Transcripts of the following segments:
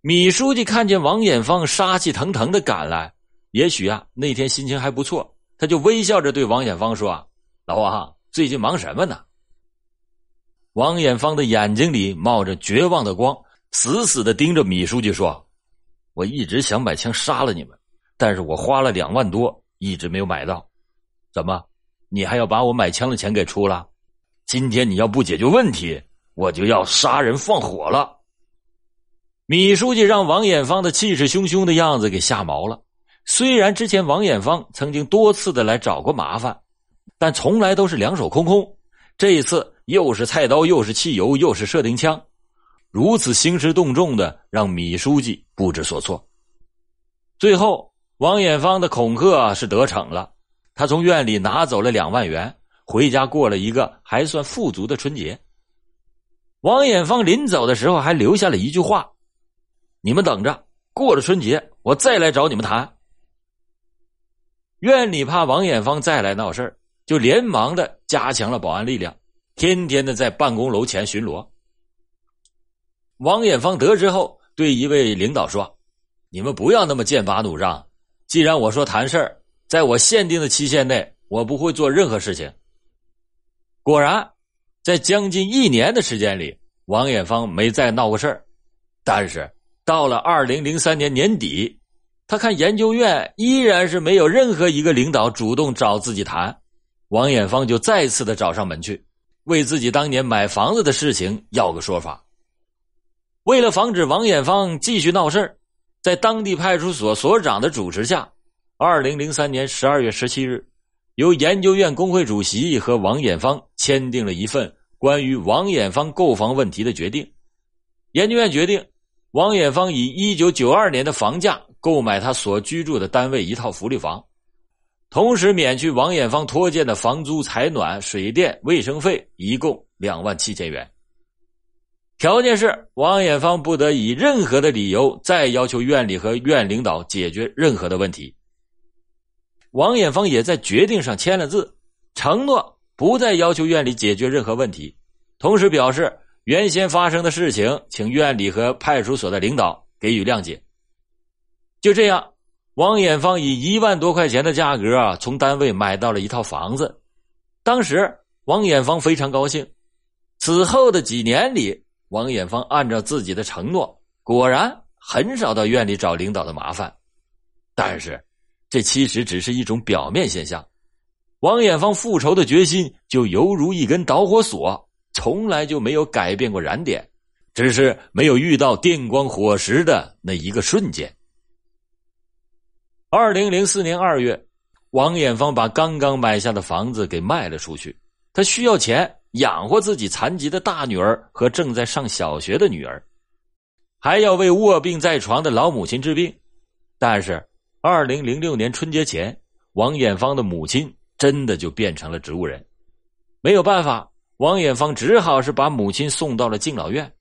米书记看见王艳芳杀气腾腾的赶来，也许啊那天心情还不错，他就微笑着对王艳芳说：“老王，最近忙什么呢？”王艳芳的眼睛里冒着绝望的光，死死的盯着米书记说：“我一直想买枪杀了你们，但是我花了两万多，一直没有买到。怎么，你还要把我买枪的钱给出了？今天你要不解决问题，我就要杀人放火了。”米书记让王艳芳的气势汹汹的样子给吓毛了。虽然之前王艳芳曾经多次的来找过麻烦，但从来都是两手空空。这一次又是菜刀，又是汽油，又是射钉枪，如此兴师动众的，让米书记不知所措。最后，王艳芳的恐吓是得逞了，他从院里拿走了两万元，回家过了一个还算富足的春节。王艳芳临走的时候还留下了一句话。你们等着，过了春节我再来找你们谈。院里怕王艳芳再来闹事就连忙的加强了保安力量，天天的在办公楼前巡逻。王艳芳得知后，对一位领导说：“你们不要那么剑拔弩张。既然我说谈事，在我限定的期限内，我不会做任何事情。”果然，在将近一年的时间里，王艳芳没再闹过事，但是。到了二零零三年年底，他看研究院依然是没有任何一个领导主动找自己谈，王艳芳就再次的找上门去，为自己当年买房子的事情要个说法。为了防止王艳芳继续闹事在当地派出所所长的主持下，二零零三年十二月十七日，由研究院工会主席和王艳芳签订了一份关于王艳芳购房问题的决定。研究院决定。王艳芳以一九九二年的房价购买他所居住的单位一套福利房，同时免去王艳芳拖欠的房租、采暖、水电、卫生费，一共两万七千元。条件是王艳芳不得以任何的理由再要求院里和院领导解决任何的问题。王艳芳也在决定上签了字，承诺不再要求院里解决任何问题，同时表示。原先发生的事情，请院里和派出所的领导给予谅解。就这样，王艳芳以一万多块钱的价格啊，从单位买到了一套房子。当时，王艳芳非常高兴。此后的几年里，王艳芳按照自己的承诺，果然很少到院里找领导的麻烦。但是，这其实只是一种表面现象。王艳芳复仇的决心，就犹如一根导火索。从来就没有改变过燃点，只是没有遇到电光火石的那一个瞬间。二零零四年二月，王艳芳把刚刚买下的房子给卖了出去，她需要钱养活自己残疾的大女儿和正在上小学的女儿，还要为卧病在床的老母亲治病。但是，二零零六年春节前，王艳芳的母亲真的就变成了植物人，没有办法。王艳芳只好是把母亲送到了敬老院。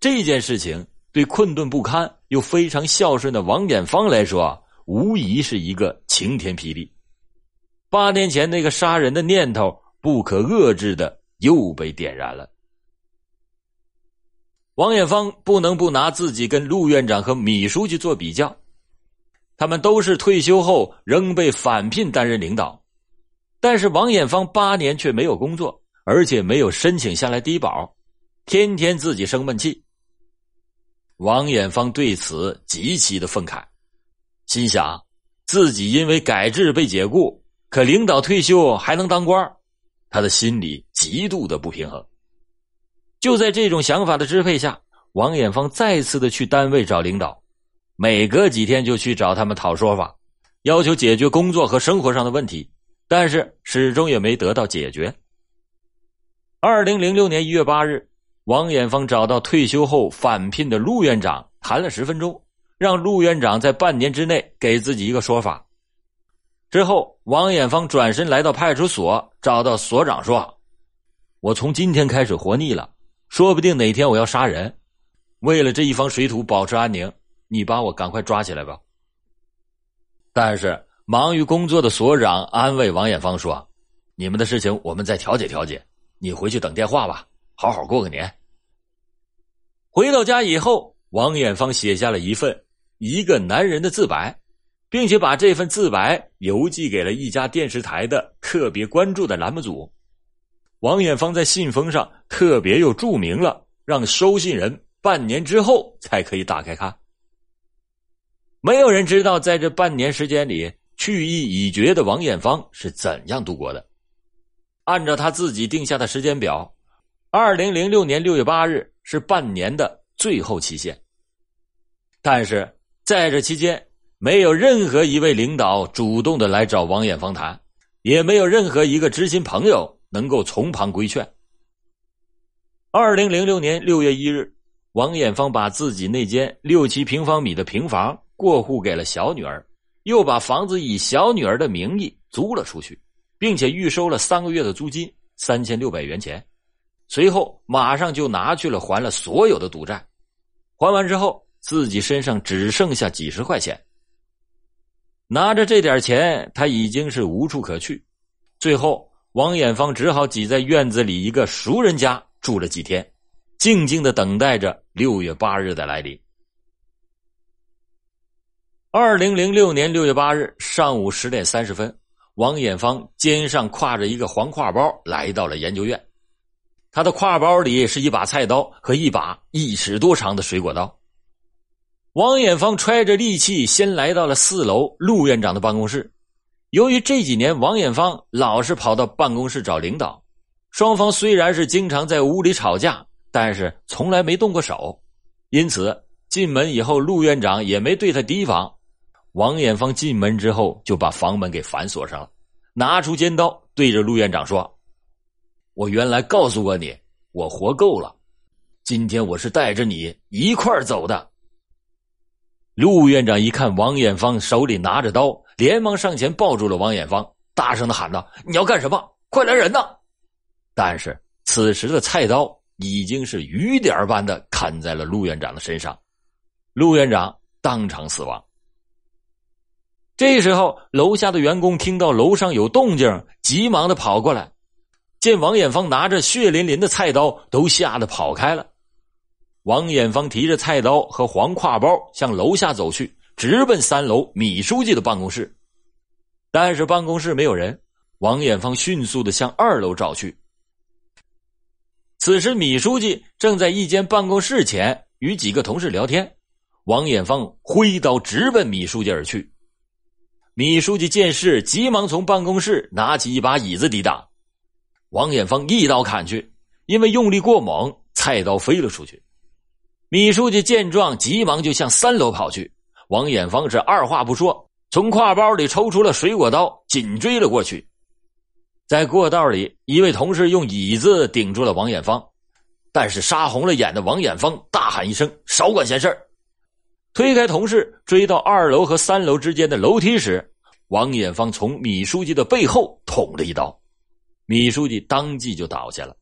这件事情对困顿不堪又非常孝顺的王艳芳来说，无疑是一个晴天霹雳。八年前那个杀人的念头不可遏制的又被点燃了。王艳芳不能不拿自己跟陆院长和米书记做比较，他们都是退休后仍被返聘担任领导，但是王艳芳八年却没有工作。而且没有申请下来低保，天天自己生闷气。王艳芳对此极其的愤慨，心想自己因为改制被解雇，可领导退休还能当官他的心里极度的不平衡。就在这种想法的支配下，王艳芳再次的去单位找领导，每隔几天就去找他们讨说法，要求解决工作和生活上的问题，但是始终也没得到解决。二零零六年一月八日，王艳芳找到退休后返聘的陆院长谈了十分钟，让陆院长在半年之内给自己一个说法。之后，王艳芳转身来到派出所，找到所长说：“我从今天开始活腻了，说不定哪天我要杀人。为了这一方水土保持安宁，你把我赶快抓起来吧。”但是，忙于工作的所长安慰王艳芳说：“你们的事情我们再调解调解。”你回去等电话吧，好好过个年。回到家以后，王艳芳写下了一份一个男人的自白，并且把这份自白邮寄给了一家电视台的特别关注的栏目组。王艳芳在信封上特别又注明了，让收信人半年之后才可以打开看。没有人知道，在这半年时间里，去意已决的王艳芳是怎样度过的。按照他自己定下的时间表，二零零六年六月八日是半年的最后期限。但是在这期间，没有任何一位领导主动的来找王艳芳谈，也没有任何一个知心朋友。能够从旁规劝。二零零六年六月一日，王艳芳把自己那间六七平方米的平房过户给了小女儿，又把房子以小女儿的名义租了出去，并且预收了三个月的租金三千六百元钱。随后，马上就拿去了还了所有的赌债。还完之后，自己身上只剩下几十块钱。拿着这点钱，他已经是无处可去。最后。王艳芳只好挤在院子里一个熟人家住了几天，静静的等待着六月八日的来临。二零零六年六月八日上午十点三十分，王艳芳肩上挎着一个黄挎包来到了研究院，他的挎包里是一把菜刀和一把一尺多长的水果刀。王艳芳揣着利器，先来到了四楼陆院长的办公室。由于这几年王艳芳老是跑到办公室找领导，双方虽然是经常在屋里吵架，但是从来没动过手，因此进门以后陆院长也没对他提防。王艳芳进门之后就把房门给反锁上了，拿出尖刀对着陆院长说：“我原来告诉过你，我活够了，今天我是带着你一块走的。”陆院长一看王艳芳手里拿着刀。连忙上前抱住了王艳芳，大声的喊道：“你要干什么？快来人呐！”但是此时的菜刀已经是雨点般的砍在了陆院长的身上，陆院长当场死亡。这时候，楼下的员工听到楼上有动静，急忙的跑过来，见王艳芳拿着血淋淋的菜刀，都吓得跑开了。王艳芳提着菜刀和黄挎包向楼下走去。直奔三楼米书记的办公室，但是办公室没有人。王艳芳迅速的向二楼找去。此时，米书记正在一间办公室前与几个同事聊天。王艳芳挥刀直奔米书记而去。米书记见势，急忙从办公室拿起一把椅子抵挡。王艳芳一刀砍去，因为用力过猛，菜刀飞了出去。米书记见状，急忙就向三楼跑去。王艳芳是二话不说，从挎包里抽出了水果刀，紧追了过去。在过道里，一位同事用椅子顶住了王艳芳，但是杀红了眼的王艳芳大喊一声：“少管闲事！”推开同事，追到二楼和三楼之间的楼梯时，王艳芳从米书记的背后捅了一刀，米书记当即就倒下了。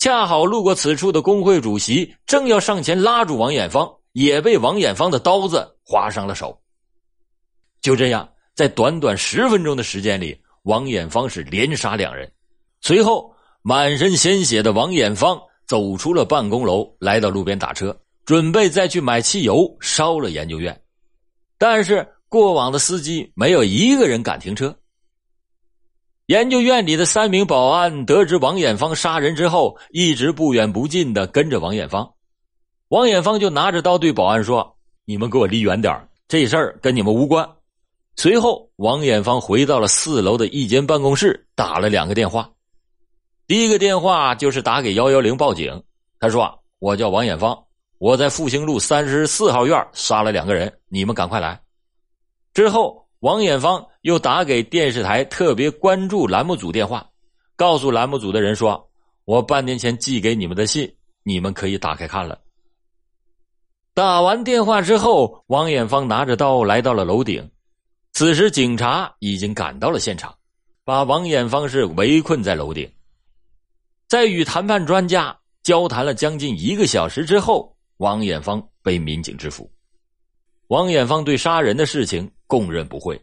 恰好路过此处的工会主席正要上前拉住王艳芳。也被王艳芳的刀子划伤了手。就这样，在短短十分钟的时间里，王艳芳是连杀两人。随后，满身鲜血的王艳芳走出了办公楼，来到路边打车，准备再去买汽油烧了研究院。但是，过往的司机没有一个人敢停车。研究院里的三名保安得知王艳芳杀人之后，一直不远不近的跟着王艳芳。王艳芳就拿着刀对保安说：“你们给我离远点这事儿跟你们无关。”随后，王艳芳回到了四楼的一间办公室，打了两个电话。第一个电话就是打给幺幺零报警。他说：“我叫王艳芳，我在复兴路三十四号院杀了两个人，你们赶快来。”之后，王艳芳又打给电视台特别关注栏目组电话，告诉栏目组的人说：“我半年前寄给你们的信，你们可以打开看了。”打完电话之后，王艳芳拿着刀来到了楼顶。此时，警察已经赶到了现场，把王艳芳是围困在楼顶。在与谈判专家交谈了将近一个小时之后，王艳芳被民警制服。王艳芳对杀人的事情供认不讳。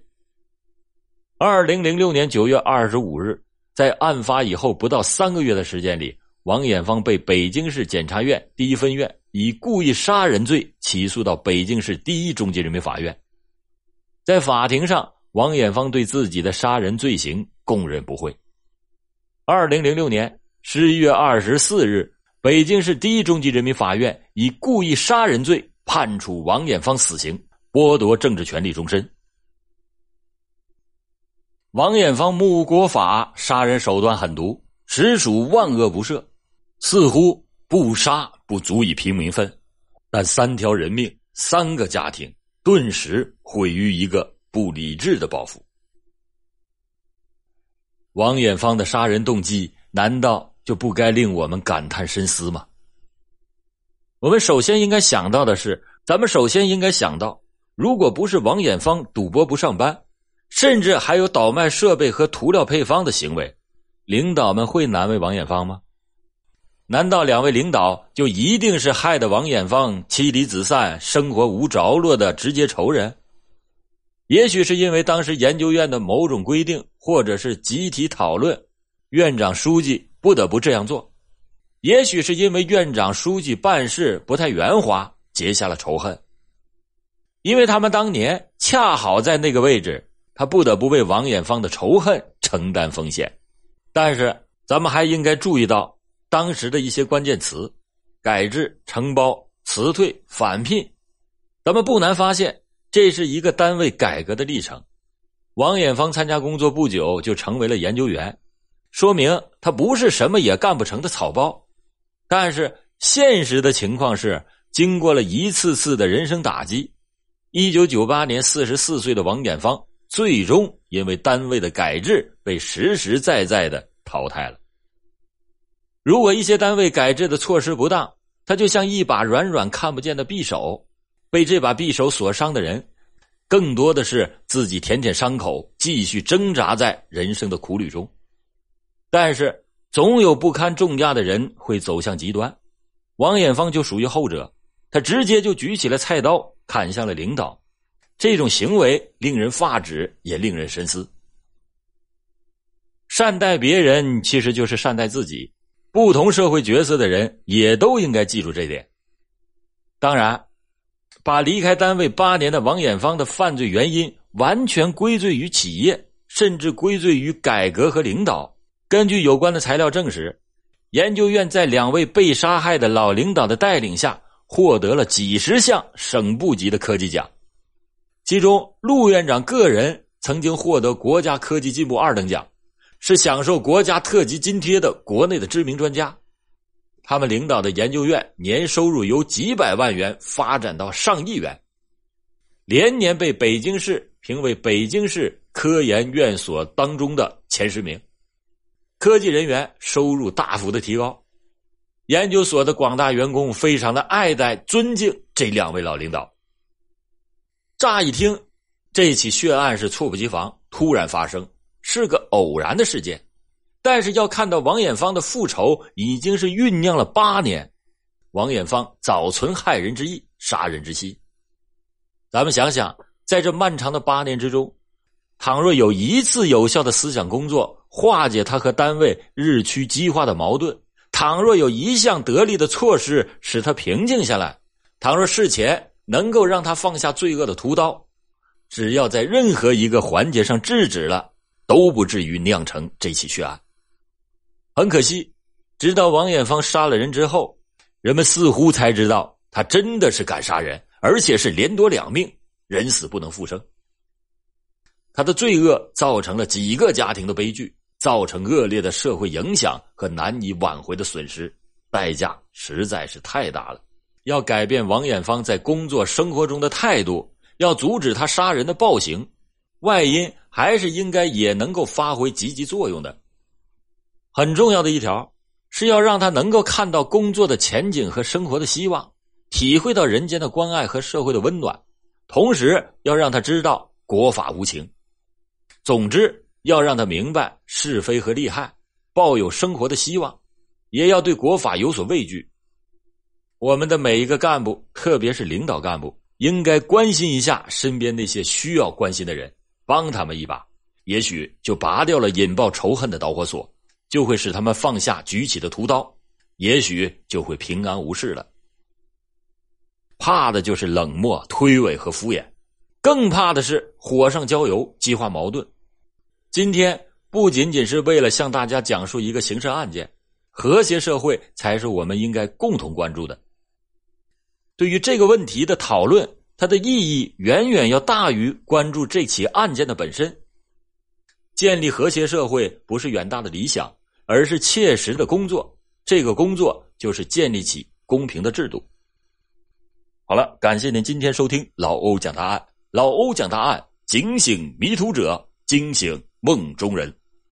二零零六年九月二十五日，在案发以后不到三个月的时间里，王艳芳被北京市检察院第一分院。以故意杀人罪起诉到北京市第一中级人民法院。在法庭上，王艳芳对自己的杀人罪行供认不讳。二零零六年十一月二十四日，北京市第一中级人民法院以故意杀人罪判处王艳芳死刑，剥夺政治权利终身。王艳芳目无国法，杀人手段狠毒，实属万恶不赦。似乎不杀不足以平民愤，但三条人命、三个家庭顿时毁于一个不理智的报复。王艳芳的杀人动机，难道就不该令我们感叹深思吗？我们首先应该想到的是，咱们首先应该想到，如果不是王艳芳赌博不上班。甚至还有倒卖设备和涂料配方的行为，领导们会难为王艳芳吗？难道两位领导就一定是害得王艳芳妻离子散、生活无着落的直接仇人？也许是因为当时研究院的某种规定，或者是集体讨论，院长书记不得不这样做；也许是因为院长书记办事不太圆滑，结下了仇恨。因为他们当年恰好在那个位置。他不得不为王艳芳的仇恨承担风险，但是咱们还应该注意到当时的一些关键词：改制、承包、辞退、返聘。咱们不难发现，这是一个单位改革的历程。王艳芳参加工作不久就成为了研究员，说明他不是什么也干不成的草包。但是现实的情况是，经过了一次次的人生打击，一九九八年四十四岁的王艳芳。最终因为单位的改制被实实在在的淘汰了。如果一些单位改制的措施不当，他就像一把软软看不见的匕首，被这把匕首所伤的人，更多的是自己舔舔伤口，继续挣扎在人生的苦旅中。但是总有不堪重压的人会走向极端，王艳芳就属于后者，他直接就举起了菜刀砍向了领导。这种行为令人发指，也令人深思。善待别人其实就是善待自己。不同社会角色的人也都应该记住这点。当然，把离开单位八年的王艳芳的犯罪原因完全归罪于企业，甚至归罪于改革和领导。根据有关的材料证实，研究院在两位被杀害的老领导的带领下，获得了几十项省部级的科技奖。其中，陆院长个人曾经获得国家科技进步二等奖，是享受国家特级津贴的国内的知名专家。他们领导的研究院年收入由几百万元发展到上亿元，连年被北京市评为北京市科研院所当中的前十名。科技人员收入大幅的提高，研究所的广大员工非常的爱戴、尊敬这两位老领导。乍一听，这起血案是猝不及防，突然发生，是个偶然的事件。但是要看到王艳芳的复仇已经是酝酿了八年，王艳芳早存害人之意、杀人之心。咱们想想，在这漫长的八年之中，倘若有一次有效的思想工作化解他和单位日趋激化的矛盾，倘若有一项得力的措施使他平静下来，倘若事前。能够让他放下罪恶的屠刀，只要在任何一个环节上制止了，都不至于酿成这起血案。很可惜，直到王艳芳杀了人之后，人们似乎才知道他真的是敢杀人，而且是连夺两命，人死不能复生。他的罪恶造成了几个家庭的悲剧，造成恶劣的社会影响和难以挽回的损失，代价实在是太大了。要改变王艳芳在工作生活中的态度，要阻止他杀人的暴行，外因还是应该也能够发挥积极作用的。很重要的一条是要让他能够看到工作的前景和生活的希望，体会到人间的关爱和社会的温暖，同时要让他知道国法无情。总之，要让他明白是非和利害，抱有生活的希望，也要对国法有所畏惧。我们的每一个干部，特别是领导干部，应该关心一下身边那些需要关心的人，帮他们一把，也许就拔掉了引爆仇恨的导火索，就会使他们放下举起的屠刀，也许就会平安无事了。怕的就是冷漠、推诿和敷衍，更怕的是火上浇油，激化矛盾。今天不仅仅是为了向大家讲述一个刑事案件，和谐社会才是我们应该共同关注的。对于这个问题的讨论，它的意义远远要大于关注这起案件的本身。建立和谐社会不是远大的理想，而是切实的工作。这个工作就是建立起公平的制度。好了，感谢您今天收听老欧讲答案。老欧讲答案，警醒迷途者，惊醒梦中人。